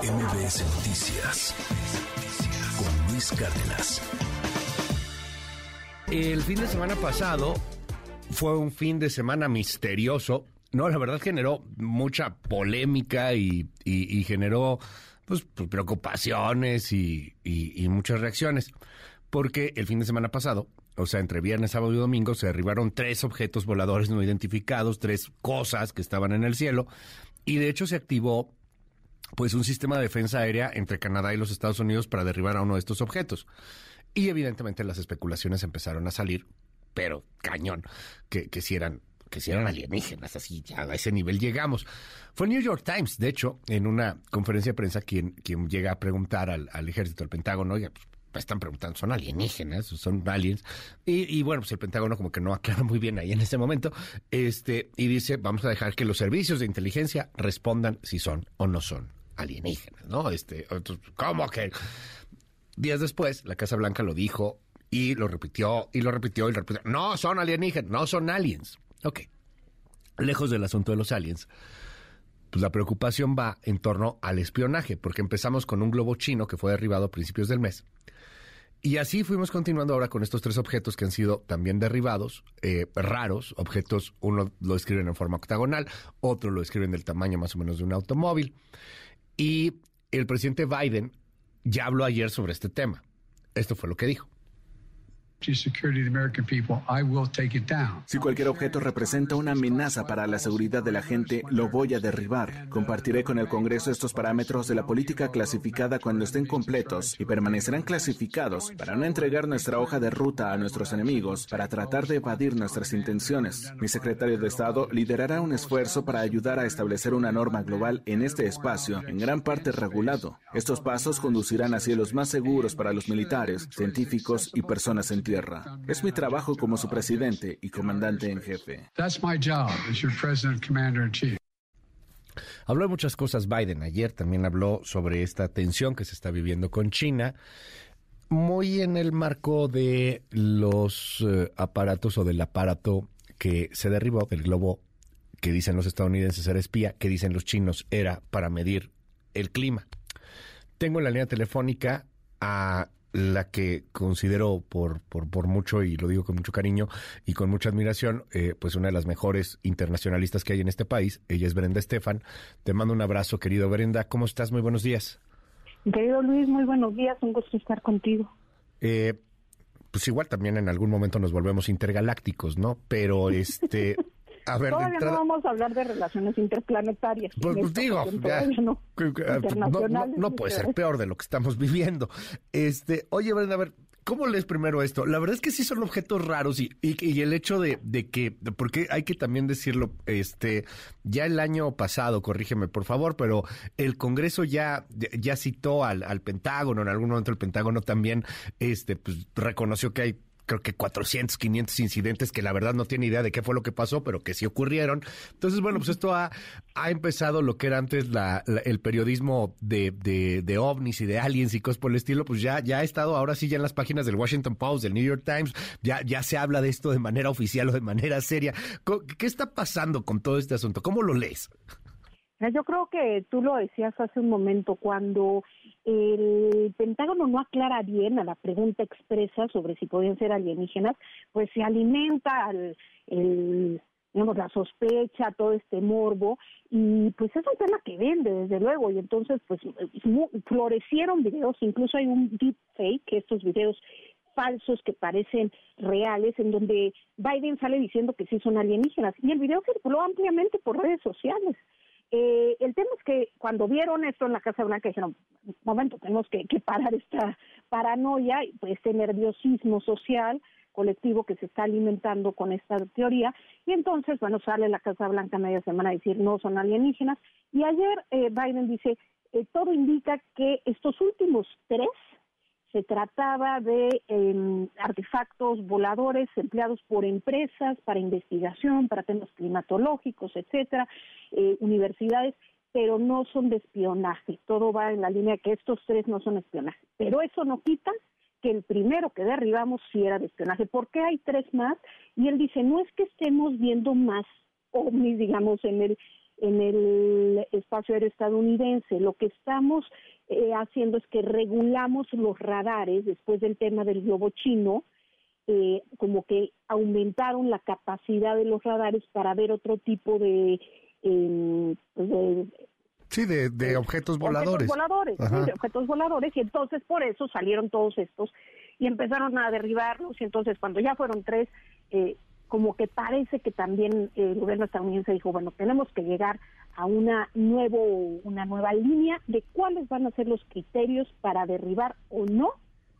MBS Noticias con Luis Cárdenas. El fin de semana pasado fue un fin de semana misterioso. No, la verdad generó mucha polémica y, generó pues, pues, preocupaciones y, y muchas reacciones. Porque el fin de semana pasado o sea, entre viernes, sábado y domingo, se derribaron tres objetos voladores no identificados, tres cosas que estaban en el cielo, y de hecho se activó pues un sistema de defensa aérea entre Canadá y los Estados Unidos para derribar a uno de estos objetos. Y evidentemente las especulaciones empezaron a salir, pero cañón, que, que si eran que si eran alienígenas, así ya a ese nivel llegamos. Fue New York Times, de hecho, en una conferencia de prensa, quien, quien llega a preguntar al, ejército, al Pentágono, oye, pues, están preguntando, ¿son alienígenas? ¿Son aliens? Y, bueno, pues el Pentágono como que no aclara muy bien ahí en ese momento. Este, y dice, vamos a dejar que los servicios de inteligencia respondan si son o no son alienígenas, ¿no? Este, ¿cómo que? Días después, la Casa Blanca lo dijo y lo repitió y lo repitió y lo repitió. No son alienígenas, no son aliens. Ok. Lejos del asunto de los aliens, pues la preocupación va en torno al espionaje, porque empezamos con un globo chino que fue derribado a principios del mes y así fuimos continuando ahora con estos tres objetos que han sido también derribados, eh, raros, objetos, uno lo escriben en forma octagonal, otro lo escriben del tamaño más o menos de un automóvil. Y el presidente Biden ya habló ayer sobre este tema. Esto fue lo que dijo. Si cualquier objeto representa una amenaza para la seguridad de la gente, lo voy a derribar. Compartiré con el Congreso estos parámetros de la política clasificada cuando estén completos y permanecerán clasificados para no entregar nuestra hoja de ruta a nuestros enemigos para tratar de evadir nuestras intenciones. Mi secretario de Estado liderará un esfuerzo para ayudar a establecer una norma global en este espacio, en gran parte regulado. Estos pasos conducirán a cielos más seguros para los militares, científicos y personas en es mi trabajo como su presidente y comandante en jefe. Habló de muchas cosas Biden. Ayer también habló sobre esta tensión que se está viviendo con China, muy en el marco de los eh, aparatos o del aparato que se derribó del globo que dicen los estadounidenses era espía, que dicen los chinos era para medir el clima. Tengo en la línea telefónica a la que considero por, por, por, mucho, y lo digo con mucho cariño y con mucha admiración, eh, pues una de las mejores internacionalistas que hay en este país. Ella es Brenda Estefan. Te mando un abrazo, querido Brenda. ¿Cómo estás? Muy buenos días. Querido Luis, muy buenos días. Un gusto estar contigo. Eh, pues igual también en algún momento nos volvemos intergalácticos, ¿no? Pero este... Todavía no vamos a hablar de relaciones interplanetarias. Pues, digo, no, puede ser peor de lo que estamos viviendo. Este, oye, Brenda, a ver, ¿Cómo lees primero esto? La verdad es que sí son objetos raros y, y, el hecho de, que, porque hay que también decirlo, este, ya el año pasado, corrígeme por favor, pero el Congreso ya, ya citó al, al Pentágono, en algún momento el Pentágono también, este, pues reconoció que hay creo que 400, 500 incidentes que la verdad no tiene idea de qué fue lo que pasó, pero que sí ocurrieron. Entonces, bueno, pues esto ha, ha empezado lo que era antes la, el periodismo de, de, de, ovnis y de aliens y cosas por el estilo, pues ya, ya ha estado ahora sí ya en las páginas del Washington Post, del New York Times, ya, ya se habla de esto de manera oficial o de manera seria. ¿Qué está pasando con todo este asunto? ¿Cómo lo lees? Yo creo que tú lo decías hace un momento, cuando el Pentágono no aclara bien a la pregunta expresa sobre si podían ser alienígenas, pues se alimenta al, la sospecha, todo este morbo, y pues es un tema que vende, desde luego, y entonces pues florecieron videos, incluso hay un deep fake, estos videos falsos que parecen reales, en donde Biden sale diciendo que sí son alienígenas, y el video circuló ampliamente por redes sociales. Eh, el tema es que cuando vieron esto en la Casa Blanca dijeron, momento, tenemos que, parar esta paranoia, este nerviosismo social colectivo que se está alimentando con esta teoría. Y entonces, bueno, sale la Casa Blanca media semana a decir no son alienígenas. Y ayer eh, Biden dice, eh, todo indica que estos últimos tres se trataba de em, artefactos voladores empleados por empresas para investigación, para temas climatológicos, etcétera, eh, universidades, pero no son de espionaje. Todo va en la línea de que estos tres no son espionaje. Pero eso no quita que el primero que derribamos sí era de espionaje. ¿Por qué hay tres más? Y él dice, no es que estemos viendo más ovnis, digamos, en el en el espacio aéreo estadounidense. Lo que estamos eh, haciendo es que regulamos los radares después del tema del globo chino, eh, como que aumentaron la capacidad de los radares para ver otro tipo de, em, pues Sí, de, objetos voladores. Objetos voladores, sí, de objetos voladores, y entonces por eso salieron todos estos y empezaron a derribarlos, y entonces cuando ya fueron tres, eh, como que parece que también el gobierno estadounidense dijo, bueno, tenemos que llegar a una nuevo una nueva línea de cuáles van a ser los criterios para derribar o no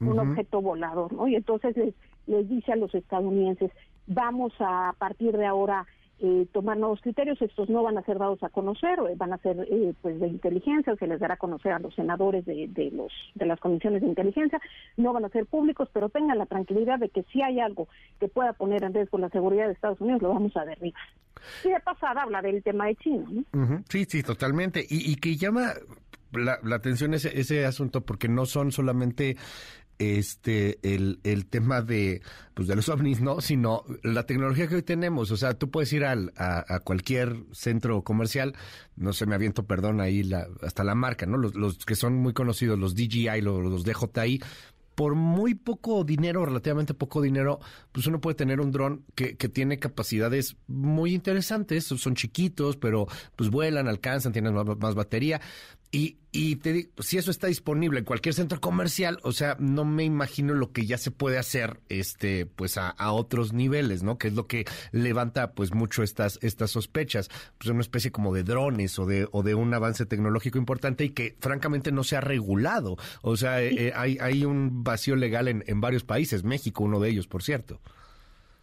un objeto volador, ¿no? Y entonces les, les dice a los estadounidenses, vamos a, a partir de ahora eh, tomar nuevos criterios. Estos no van a ser dados a conocer, eh, van a ser eh, pues de inteligencia, se les dará a conocer a los senadores de, de, los de las comisiones de inteligencia, no van a ser públicos, pero tengan la tranquilidad de que si hay algo que pueda poner en riesgo la seguridad de Estados Unidos, lo vamos a derribar. Y de pasada habla del tema de China. Sí, sí, totalmente. Y, y que llama la, la, atención ese, ese asunto porque no son solamente este el, el tema de pues de los ovnis no sino la tecnología que hoy tenemos. O sea tú puedes ir al, a, cualquier centro comercial no se me aviento perdón ahí la, hasta la marca no los, los que son muy conocidos los DJI los, los DJI por muy poco dinero, relativamente poco dinero, pues uno puede tener un dron que, que tiene capacidades muy interesantes, son chiquitos, pero pues vuelan, alcanzan, tienen más batería. Y, y te digo, si eso está disponible en cualquier centro comercial, o sea, no me imagino lo que ya se puede hacer, este, pues a, otros niveles, ¿no? Que es lo que levanta, pues, mucho estas, estas sospechas, pues una especie como de drones o de, o de un avance tecnológico importante y que, francamente, no se ha regulado. O sea, eh, hay, hay un vacío legal en, en varios países, México, uno de ellos, por cierto.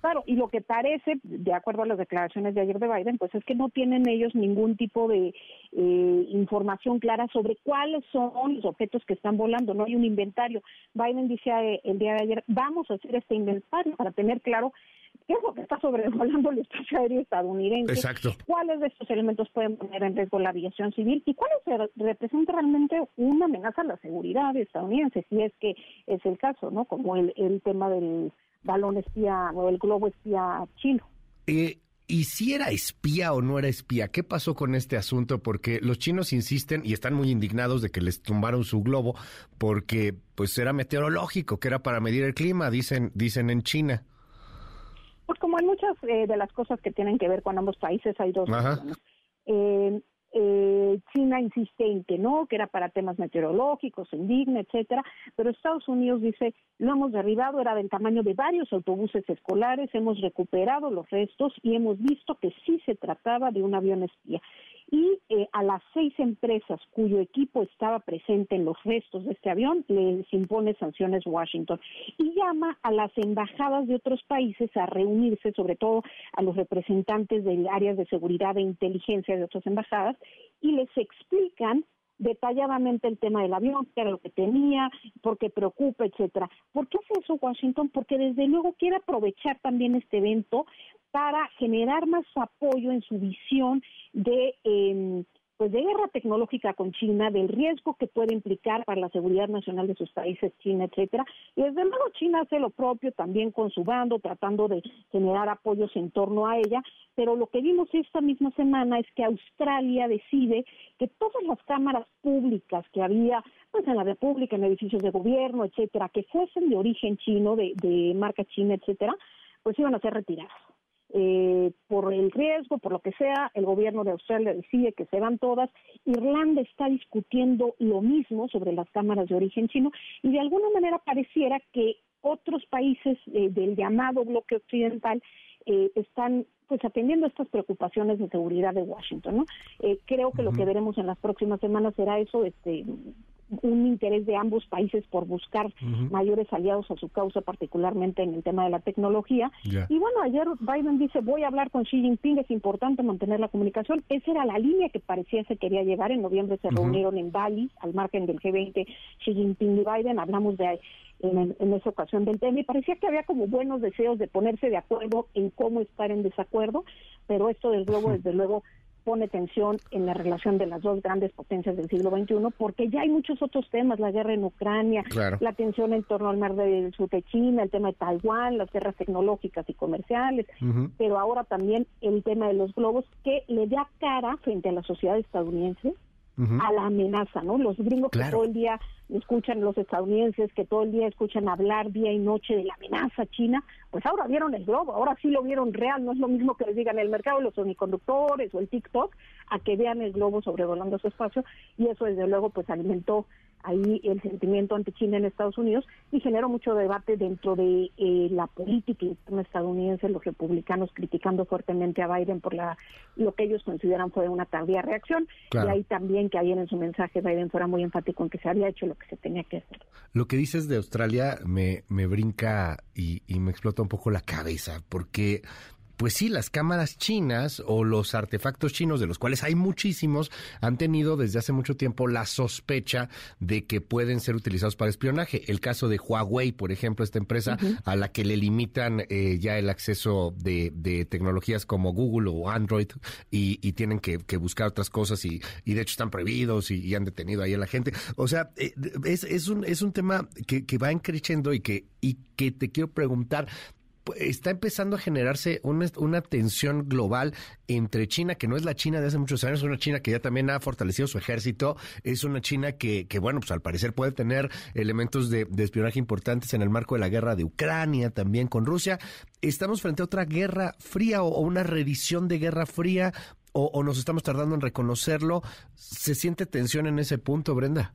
Claro, y lo que parece, de acuerdo a las declaraciones de ayer de Biden, pues es que no tienen ellos ningún tipo de eh, información clara sobre cuáles son los objetos que están volando, no hay un inventario. Biden dice eh, el día de ayer, vamos a hacer este inventario para tener claro qué es lo que está sobrevolando el espacio aéreo estadounidense, Exacto. cuáles de estos elementos pueden poner en riesgo la aviación civil y cuáles representan realmente una amenaza a la seguridad estadounidense, si es que es el caso, ¿no? Como el, el tema del balón espía o el globo espía chino. Eh, ¿Y si era espía o no era espía? ¿Qué pasó con este asunto? Porque los chinos insisten y están muy indignados de que les tumbaron su globo porque pues era meteorológico, que era para medir el clima, dicen, dicen en China. Pues como en muchas eh, de las cosas que tienen que ver con ambos países hay dos. Eh, eh, China insiste en que no, que era para temas meteorológicos, indigna, etcétera, pero Estados Unidos dice, lo hemos derribado, era del tamaño de varios autobuses escolares, hemos recuperado los restos y hemos visto que sí se trataba de un avión espía y eh, a las seis empresas cuyo equipo estaba presente en los restos de este avión les impone sanciones Washington y llama a las embajadas de otros países a reunirse, sobre todo a los representantes de áreas de seguridad e inteligencia de otras embajadas y les explican detalladamente el tema del avión, qué era lo que tenía, por qué preocupa, etcétera. ¿Por qué hace eso Washington? Porque desde luego quiere aprovechar también este evento para generar más apoyo en su visión de eh, pues de guerra tecnológica con China, del riesgo que puede implicar para la seguridad nacional de sus países, China, etcétera. Y desde luego China hace lo propio también con su bando, tratando de generar apoyos en torno a ella, pero lo que vimos esta misma semana es que Australia decide que todas las cámaras públicas que había pues en la República, en edificios de gobierno, etcétera, que fuesen de origen chino, de, de marca china, etcétera, pues iban a ser retiradas eh, por el riesgo, por lo que sea, el gobierno de Australia decide que se van todas. Irlanda está discutiendo lo mismo sobre las cámaras de origen chino y de alguna manera pareciera que otros países eh, del llamado bloque occidental eh, están pues atendiendo estas preocupaciones de seguridad de Washington, ¿no? Eh, creo que lo que veremos en las próximas semanas será eso, este, un interés de ambos países por buscar mayores aliados a su causa, particularmente en el tema de la tecnología. Y bueno, ayer Biden dice, voy a hablar con Xi Jinping, es importante mantener la comunicación. Esa era la línea que parecía se quería llevar. En noviembre se reunieron en Bali, al margen del G20, Xi Jinping y Biden. Hablamos de en, en, esa ocasión del tema y parecía que había como buenos deseos de ponerse de acuerdo en cómo estar en desacuerdo, pero esto desde luego, desde luego pone tensión en la relación de las dos grandes potencias del siglo XXI, porque ya hay muchos otros temas, la guerra en Ucrania, la tensión en torno al mar del sur de China, el tema de Taiwán, las guerras tecnológicas y comerciales, pero ahora también el tema de los globos, que le da cara frente a la sociedad estadounidense a la amenaza, ¿no? Los gringos que todo el día escuchan, los estadounidenses que todo el día escuchan hablar día y noche de la amenaza china, pues ahora vieron el globo, ahora sí lo vieron real, no es lo mismo que les digan el mercado de los semiconductores o el TikTok, a que vean el globo sobrevolando su espacio, y eso desde luego pues alimentó ahí el sentimiento ante China en Estados Unidos y generó mucho debate dentro de eh, la política estadounidense, los republicanos criticando fuertemente a Biden por la lo que ellos consideran fue una tardía reacción y ahí también que ayer en su mensaje Biden fuera muy enfático en que se había hecho lo que se tenía que hacer. Lo que dices de Australia me, me brinca y, y me explota un poco la cabeza porque pues sí, las cámaras chinas o los artefactos chinos, de los cuales hay muchísimos, han tenido desde hace mucho tiempo la sospecha de que pueden ser utilizados para espionaje. El caso de Huawei, por ejemplo, esta empresa a la que le limitan eh, ya el acceso de, tecnologías como Google o Android y, tienen que, buscar otras cosas y, de hecho están prohibidos y, han detenido ahí a la gente. O sea, eh, es, es, un, es un tema que, que va creciendo y que, y que te quiero preguntar, está empezando a generarse una, tensión global entre China, que no es la China de hace muchos años, es una China que ya también ha fortalecido su ejército, es una China que, que bueno, pues al parecer puede tener elementos de, espionaje importantes en el marco de la guerra de Ucrania, también con Rusia. ¿Estamos frente a otra guerra fría o, una reedición de guerra fría o, o nos estamos tardando en reconocerlo? ¿Se siente tensión en ese punto, Brenda?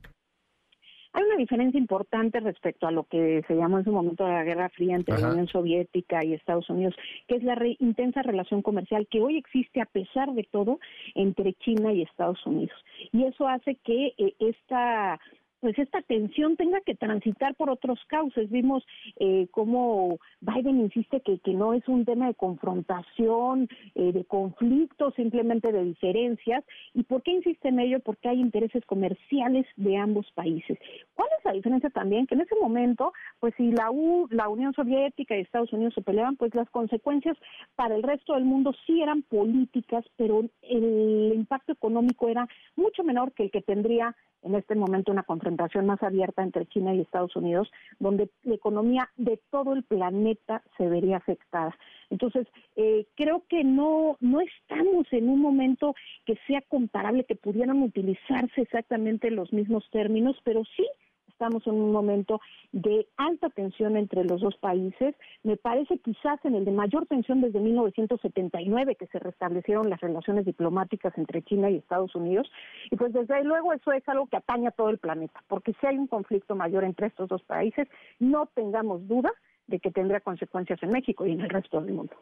Hay una diferencia importante respecto a lo que se llamó en su momento la Guerra Fría entre la Unión Soviética y Estados Unidos, que es la intensa relación comercial que hoy existe a pesar de todo entre China y Estados Unidos. Y eso hace que eh, esta pues esta tensión tenga que transitar por otros cauces. Vimos eh, cómo Biden insiste que, no es un tema de confrontación, eh, de conflicto, simplemente de diferencias. ¿Y por qué insiste en ello? Porque hay intereses comerciales de ambos países. ¿Cuál es la diferencia también? Que en ese momento, pues si la, U, la Unión Soviética y Estados Unidos se peleaban, pues las consecuencias para el resto del mundo sí eran políticas, pero el impacto económico era mucho menor que el que tendría en este momento una confrontación más abierta entre China y Estados Unidos, donde la economía de todo el planeta se vería afectada. Entonces, eh, creo que no, no estamos en un momento que sea comparable, que pudieran utilizarse exactamente los mismos términos, pero sí estamos en un momento de alta tensión entre los dos países. Me parece quizás en el de mayor tensión desde 1979 que se restablecieron las relaciones diplomáticas entre China y Estados Unidos. Y pues desde luego eso es algo que atañe a todo el planeta, porque si hay un conflicto mayor entre estos dos países, no tengamos duda de que tendrá consecuencias en México y en el resto del mundo.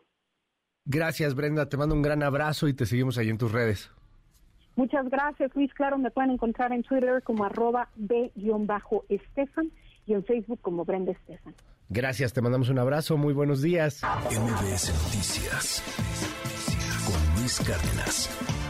Gracias, Brenda. Te mando un gran abrazo y te seguimos ahí en tus redes. Muchas gracias, Luis. Claro, me pueden encontrar en Twitter como arroba b-estefan y en Facebook como Brenda Estefan. Gracias, te mandamos un abrazo. Muy buenos días. MBS Noticias con Luis Cárdenas.